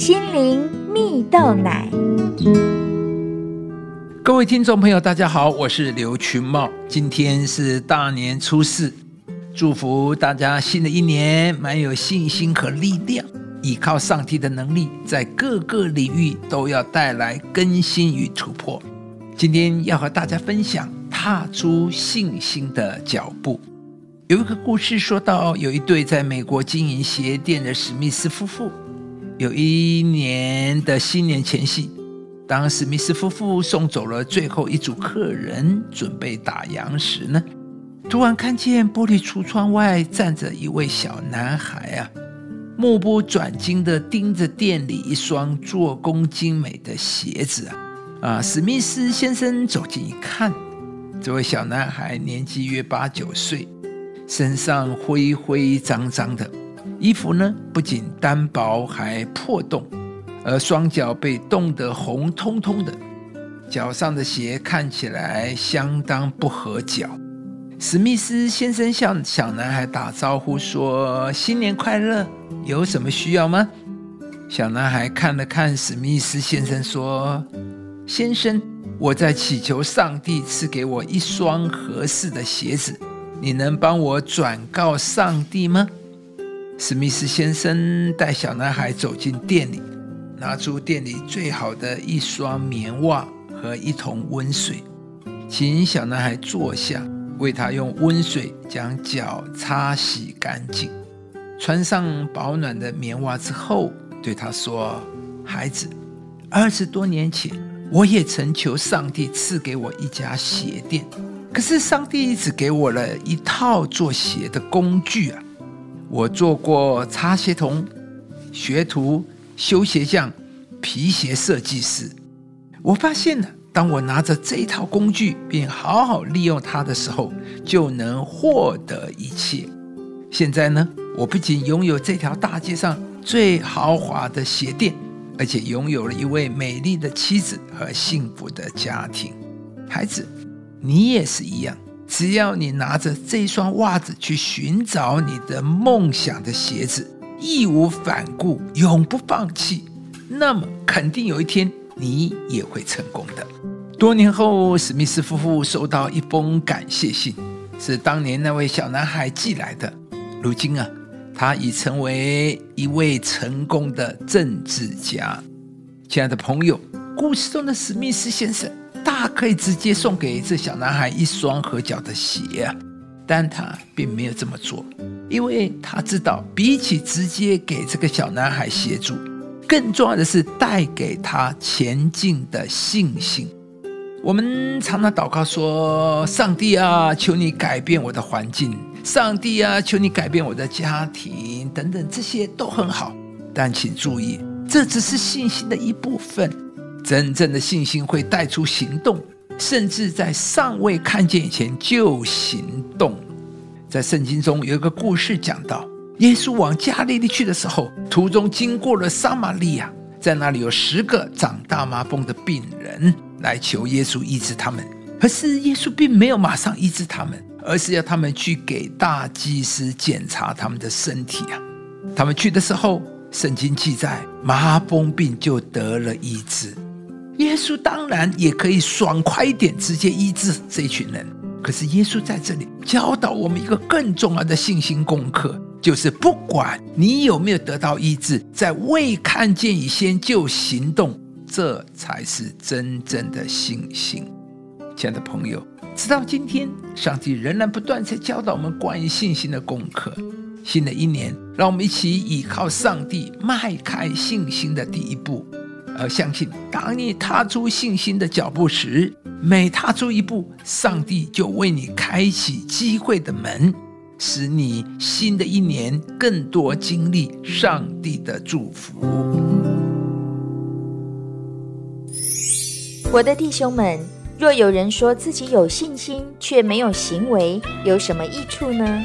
心灵蜜豆奶。各位听众朋友，大家好，我是刘群茂。今天是大年初四，祝福大家新的一年蛮有信心和力量，依靠上帝的能力，在各个领域都要带来更新与突破。今天要和大家分享踏出信心的脚步。有一个故事说到，有一对在美国经营鞋店的史密斯夫妇，有一年的新年前夕，当史密斯夫妇送走了最后一组客人，准备打烊时呢，突然看见玻璃橱窗外站着一位小男孩啊，目不转睛地盯着店里一双做工精美的鞋子啊。啊，史密斯先生走近一看，这位小男孩年纪约八九岁，身上灰灰脏脏的，衣服呢不仅单薄，还破洞，而双脚被冻得红彤彤的，脚上的鞋看起来相当不合脚。史密斯先生向小男孩打招呼说：“新年快乐，有什么需要吗？”小男孩看了看史密斯先生，说。先生，我在祈求上帝赐给我一双合适的鞋子，你能帮我转告上帝吗？史密斯先生带小男孩走进店里，拿出店里最好的一双棉袜和一桶温水，请小男孩坐下，为他用温水将脚擦洗干净，穿上保暖的棉袜之后，对他说：“孩子，二十多年前。”我也曾求上帝赐给我一家鞋店，可是上帝只给我了一套做鞋的工具啊！我做过擦鞋童、学徒、修鞋匠、皮鞋设计师。我发现了，当我拿着这套工具并好好利用它的时候，就能获得一切。现在呢，我不仅拥有这条大街上最豪华的鞋店。而且拥有了一位美丽的妻子和幸福的家庭，孩子，你也是一样。只要你拿着这双袜子去寻找你的梦想的鞋子，义无反顾，永不放弃，那么肯定有一天你也会成功的。多年后，史密斯夫妇收到一封感谢信，是当年那位小男孩寄来的。如今啊。他已成为一位成功的政治家。亲爱的朋友，故事中的史密斯先生大可以直接送给这小男孩一双合脚的鞋，但他并没有这么做，因为他知道，比起直接给这个小男孩协助，更重要的是带给他前进的信心。我们常常祷告说：“上帝啊，求你改变我的环境。”上帝啊，求你改变我的家庭，等等，这些都很好。但请注意，这只是信心的一部分。真正的信心会带出行动，甚至在尚未看见以前就行动。在圣经中有一个故事讲到，耶稣往加利利去的时候，途中经过了撒玛利亚，在那里有十个长大麻风的病人来求耶稣医治他们，可是耶稣并没有马上医治他们。而是要他们去给大祭司检查他们的身体啊！他们去的时候，圣经记载麻风病就得了医治。耶稣当然也可以爽快一点，直接医治这群人。可是耶稣在这里教导我们一个更重要的信心功课，就是不管你有没有得到医治，在未看见以前就行动，这才是真正的信心。亲爱的朋友。直到今天，上帝仍然不断在教导我们关于信心的功课。新的一年，让我们一起倚靠上帝，迈开信心的第一步。而相信，当你踏出信心的脚步时，每踏出一步，上帝就为你开启机会的门，使你新的一年更多经历上帝的祝福。我的弟兄们。若有人说自己有信心，却没有行为，有什么益处呢？